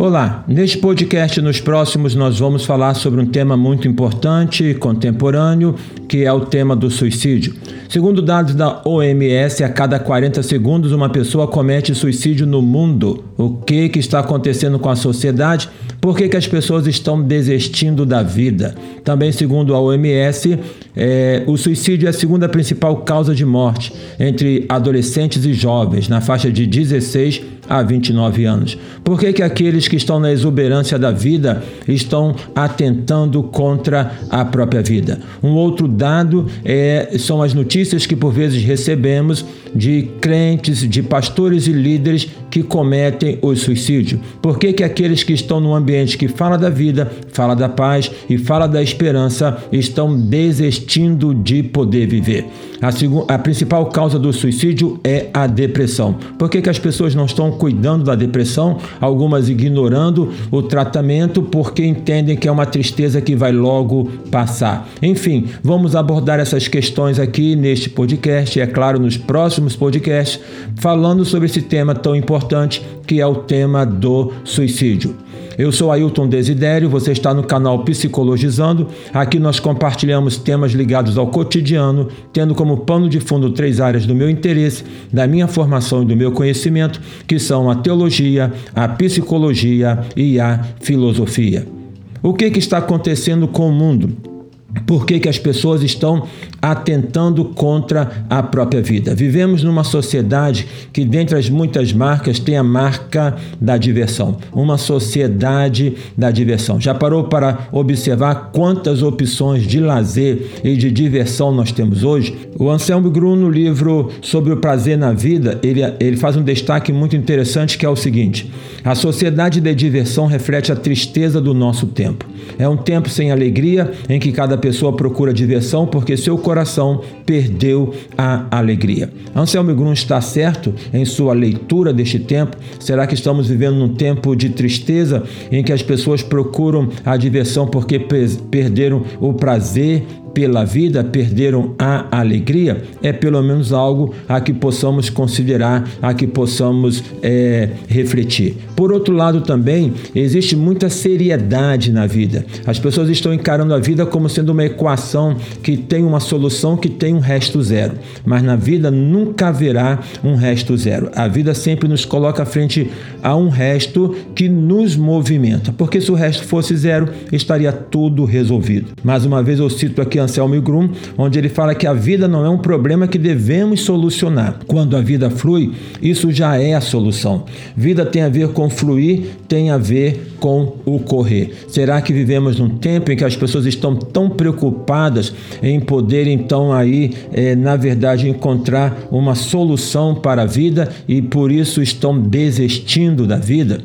Olá, neste podcast nos próximos nós vamos falar sobre um tema muito importante contemporâneo, que é o tema do suicídio. Segundo dados da OMS, a cada 40 segundos uma pessoa comete suicídio no mundo. O que, que está acontecendo com a sociedade? Por que, que as pessoas estão desistindo da vida? Também, segundo a OMS, é, o suicídio é a segunda principal causa de morte entre adolescentes e jovens, na faixa de 16 a 29 anos. Por que, que aqueles que estão na exuberância da vida estão atentando contra a própria vida? Um outro dado é, são as notícias que por vezes recebemos de crentes, de pastores e líderes que cometem o suicídio. Por que, que aqueles que estão no ambiente que fala da vida, fala da paz e fala da esperança estão desistindo de poder viver? A, a principal causa do suicídio é a depressão. Por que, que as pessoas não estão cuidando da depressão? Algumas ignorando o tratamento porque entendem que é uma tristeza que vai logo passar. Enfim, vamos abordar essas questões aqui neste podcast e, é claro, nos próximos podcasts, falando sobre esse tema tão importante que é o tema do suicídio. Eu sou Ailton Desidério, você está no canal Psicologizando. Aqui nós compartilhamos temas ligados ao cotidiano, tendo como pano de fundo três áreas do meu interesse, da minha formação e do meu conhecimento, que são a teologia, a psicologia e a filosofia. O que, que está acontecendo com o mundo? Por que, que as pessoas estão atentando contra a própria vida? Vivemos numa sociedade que, dentre as muitas marcas, tem a marca da diversão. Uma sociedade da diversão. Já parou para observar quantas opções de lazer e de diversão nós temos hoje? O Anselmo Grum, no livro sobre o prazer na vida, ele, ele faz um destaque muito interessante que é o seguinte: a sociedade de diversão reflete a tristeza do nosso tempo. É um tempo sem alegria em que cada pessoa procura diversão porque seu coração perdeu a alegria. Anselmo Grum está certo em sua leitura deste tempo? Será que estamos vivendo num tempo de tristeza em que as pessoas procuram a diversão porque perderam o prazer pela vida perderam a alegria, é pelo menos algo a que possamos considerar, a que possamos é, refletir. Por outro lado, também existe muita seriedade na vida. As pessoas estão encarando a vida como sendo uma equação que tem uma solução que tem um resto zero. Mas na vida nunca haverá um resto zero. A vida sempre nos coloca frente a um resto que nos movimenta. Porque se o resto fosse zero, estaria tudo resolvido. Mais uma vez eu cito aqui Anselmo Grum, onde ele fala que a vida não é um problema que devemos solucionar. Quando a vida flui, isso já é a solução. Vida tem a ver com fluir, tem a ver com o correr. Será que vivemos num tempo em que as pessoas estão tão preocupadas em poder então aí, é, na verdade, encontrar uma solução para a vida e por isso estão desistindo da vida?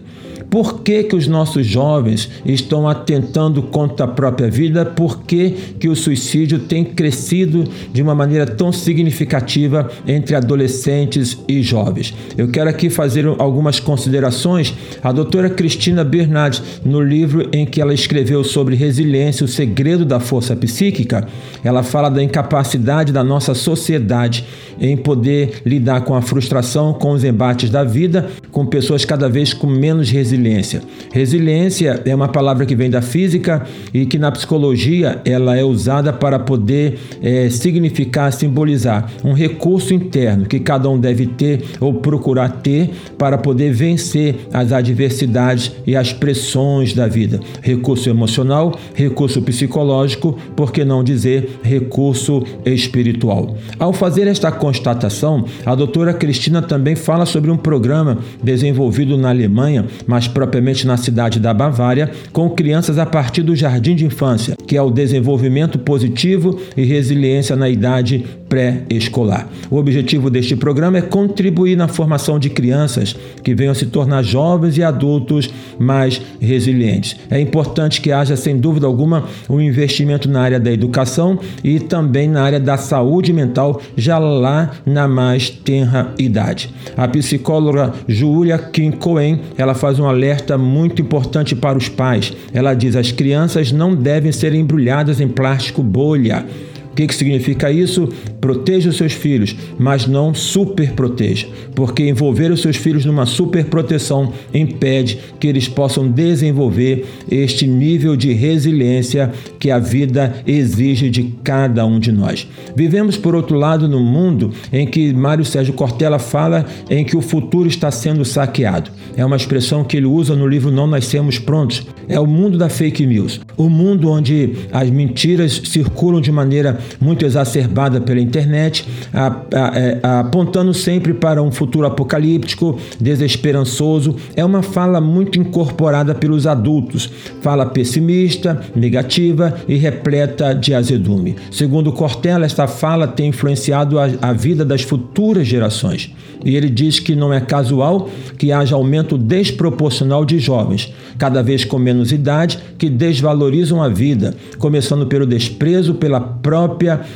Por que, que os nossos jovens estão atentando contra a própria vida? Por que, que o suicídio tem crescido de uma maneira tão significativa entre adolescentes e jovens? Eu quero aqui fazer algumas considerações. A doutora Cristina Bernardes, no livro em que ela escreveu sobre resiliência, o segredo da força psíquica, ela fala da incapacidade da nossa sociedade em poder lidar com a frustração, com os embates da vida, com pessoas cada vez com menos resiliência. Resiliência é uma palavra que vem da física e que na psicologia ela é usada para poder é, significar, simbolizar um recurso interno que cada um deve ter ou procurar ter para poder vencer as adversidades e as pressões da vida. Recurso emocional, recurso psicológico, por que não dizer recurso espiritual. Ao fazer esta constatação, a doutora Cristina também fala sobre um programa desenvolvido na Alemanha, mais propriamente na cidade da Bavária, com crianças a partir do jardim de infância, que é o desenvolvimento positivo e resiliência na idade pré-escolar. O objetivo deste programa é contribuir na formação de crianças que venham a se tornar jovens e adultos mais resilientes. É importante que haja, sem dúvida alguma, um investimento na área da educação e também na área da saúde mental, já lá na mais tenra idade. A psicóloga Julia Kim Cohen, ela faz um alerta muito importante para os pais. Ela diz: as crianças não devem ser embrulhadas em plástico bolha O que, que significa isso? Proteja os seus filhos, mas não super proteja, porque envolver os seus filhos numa super proteção impede que eles possam desenvolver este nível de resiliência que a vida exige de cada um de nós. Vivemos, por outro lado, no mundo em que Mário Sérgio Cortella fala em que o futuro está sendo saqueado. É uma expressão que ele usa no livro Não Nascemos Prontos. É o mundo da fake news, o mundo onde as mentiras circulam de maneira muito exacerbada pela internet, a, a, é, a, apontando sempre para um futuro apocalíptico, desesperançoso. É uma fala muito incorporada pelos adultos, fala pessimista, negativa e repleta de azedume. Segundo Cortella, esta fala tem influenciado a vida das futuras gerações. E ele diz que não é casual que haja aumento desproporcional de jovens, cada vez com menos idade, que desvalorizam a vida, começando pelo desprezo pela própria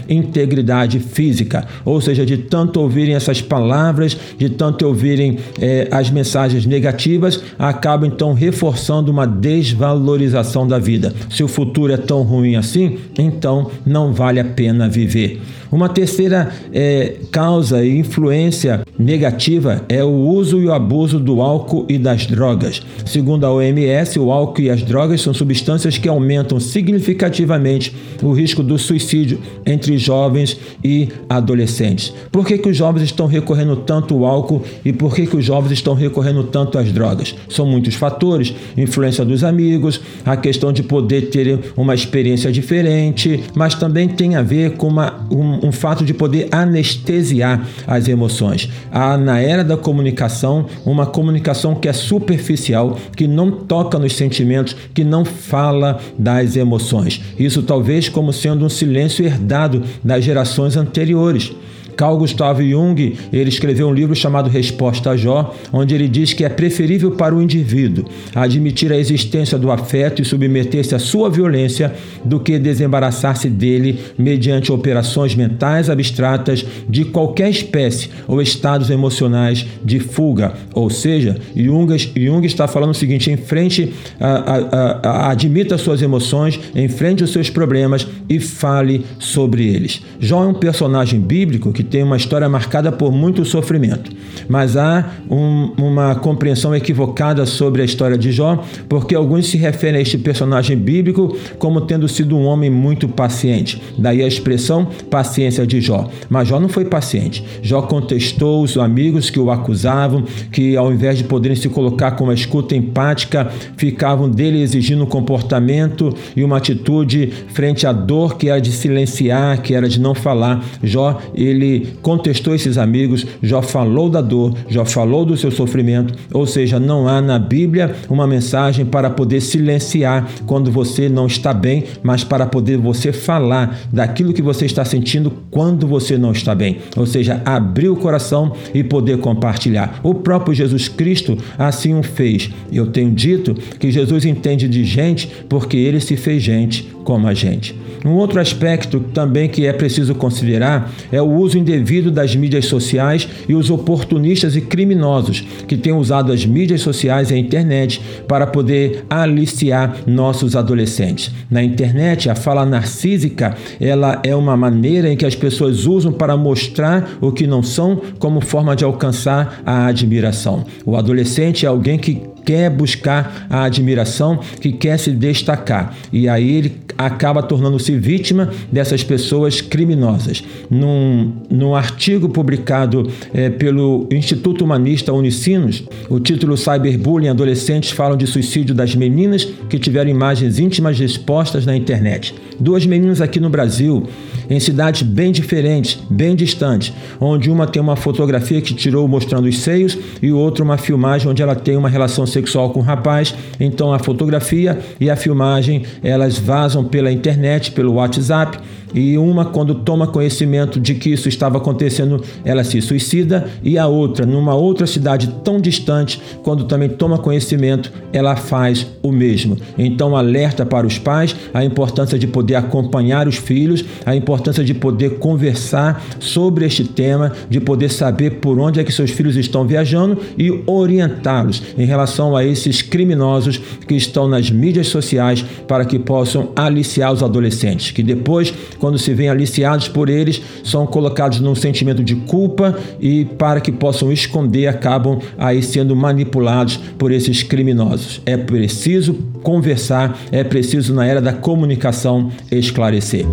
integridade física. Ou seja, de tanto ouvirem essas palavras, de tanto ouvirem eh, as mensagens negativas, acabam então reforçando uma desvalorização da vida. Se o futuro é tão ruim assim, então não vale a pena viver. Uma terceira é, causa e influência negativa é o uso e o abuso do álcool e das drogas. Segundo a OMS, o álcool e as drogas são substâncias que aumentam significativamente o risco do suicídio entre jovens e adolescentes. Por que, que os jovens estão recorrendo tanto ao álcool e por que, que os jovens estão recorrendo tanto às drogas? São muitos fatores: influência dos amigos, a questão de poder ter uma experiência diferente, mas também tem a ver com uma, um, um, fato de poder anestesiar as emoções. Há na era da comunicação uma comunicação que é superficial, que não toca nos sentimentos, que não fala das emoções. Isso talvez como sendo um silêncio herdado das gerações anteriores. Carl Gustav Jung, ele escreveu um livro chamado Resposta a Jó, onde ele diz que é preferível para o indivíduo admitir a existência do afeto e submeter-se à sua violência do que desembaraçar-se dele mediante operações mentais abstratas de qualquer espécie ou estados emocionais de fuga. Ou seja, Jung, Jung está falando o seguinte: enfrente, a, a, a, admita suas emoções, enfrente os seus problemas e fale sobre eles. Jó é um personagem bíblico que tem uma história marcada por muito sofrimento. Mas há um, uma compreensão equivocada sobre a história de Jó, porque alguns se referem a este personagem bíblico como tendo sido um homem muito paciente. Daí a expressão paciência de Jó. Mas Jó não foi paciente. Jó contestou os amigos que o acusavam, que ao invés de poderem se colocar com uma escuta empática, ficavam dele exigindo um comportamento e uma atitude frente à dor que era de silenciar, que era de não falar. Jó, ele contestou esses amigos, já falou da dor, já falou do seu sofrimento, ou seja, não há na Bíblia uma mensagem para poder silenciar quando você não está bem, mas para poder você falar daquilo que você está sentindo quando você não está bem, ou seja, abrir o coração e poder compartilhar. O próprio Jesus Cristo assim o fez. Eu tenho dito que Jesus entende de gente porque ele se fez gente como a gente. Um outro aspecto também que é preciso considerar é o uso indevido das mídias sociais e os oportunistas e criminosos que têm usado as mídias sociais e a internet para poder aliciar nossos adolescentes. Na internet, a fala narcísica ela é uma maneira em que as pessoas usam para mostrar o que não são como forma de alcançar a admiração. O adolescente é alguém que quer buscar a admiração, que quer se destacar. E aí ele acaba tornando-se vítima dessas pessoas criminosas. Num, num artigo publicado é, pelo Instituto Humanista Unicinos, o título Cyberbullying Adolescentes falam de suicídio das meninas que tiveram imagens íntimas expostas na internet. Duas meninas aqui no Brasil em cidades bem diferentes, bem distantes, onde uma tem uma fotografia que tirou mostrando os seios e outra uma filmagem onde ela tem uma relação com o rapaz. Então a fotografia e a filmagem elas vazam pela internet, pelo WhatsApp e uma, quando toma conhecimento de que isso estava acontecendo, ela se suicida, e a outra, numa outra cidade tão distante, quando também toma conhecimento, ela faz o mesmo. Então, alerta para os pais a importância de poder acompanhar os filhos, a importância de poder conversar sobre este tema, de poder saber por onde é que seus filhos estão viajando e orientá-los em relação atenção a esses criminosos que estão nas mídias sociais para que possam aliciar os adolescentes, que depois, quando se veem aliciados por eles, são colocados num sentimento de culpa e para que possam esconder, acabam aí sendo manipulados por esses criminosos. É preciso conversar, é preciso, na era da comunicação, esclarecer.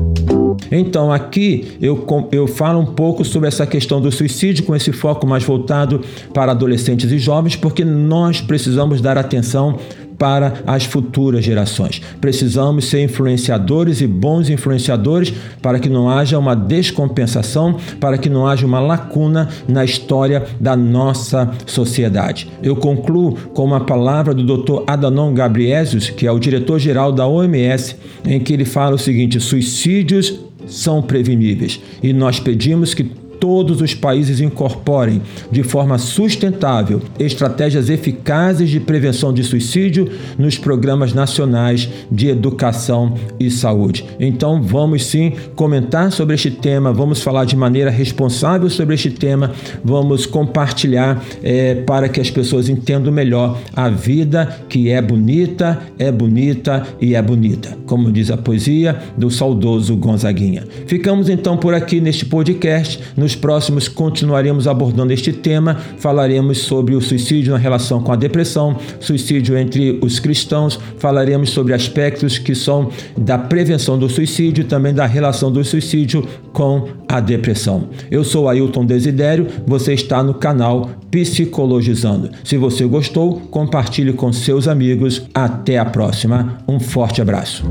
Então, aqui eu, eu falo um pouco sobre essa questão do suicídio, com esse foco mais voltado para adolescentes e jovens, porque nós precisamos dar atenção para as futuras gerações. Precisamos ser influenciadores e bons influenciadores para que não haja uma descompensação, para que não haja uma lacuna na história da nossa sociedade. Eu concluo com uma palavra do Dr. Adanon Gabriesius, que é o diretor-geral da OMS, em que ele fala o seguinte: suicídios são preveníveis. E nós pedimos que todos os países incorporem de forma sustentável estratégias eficazes de prevenção de suicídio nos programas nacionais de educação e saúde. Então, vamos sim comentar sobre este tema, vamos falar de maneira responsável sobre este tema, vamos compartilhar é, para que as pessoas entendam melhor a vida que é bonita, é bonita e é bonita, como diz a poesia do saudoso Gonzaguinha. Ficamos então por aqui neste podcast. Nos próximos continuaremos abordando este tema, falaremos sobre o suicídio na relação com a depressão, suicídio entre os cristãos, falaremos sobre aspectos que são da prevenção do suicídio e também da relação do suicídio com a depressão. Eu sou Ailton Desidério, você está no canal Psicologizando. Se você gostou, compartilhe com seus amigos. Até a próxima. Um forte abraço.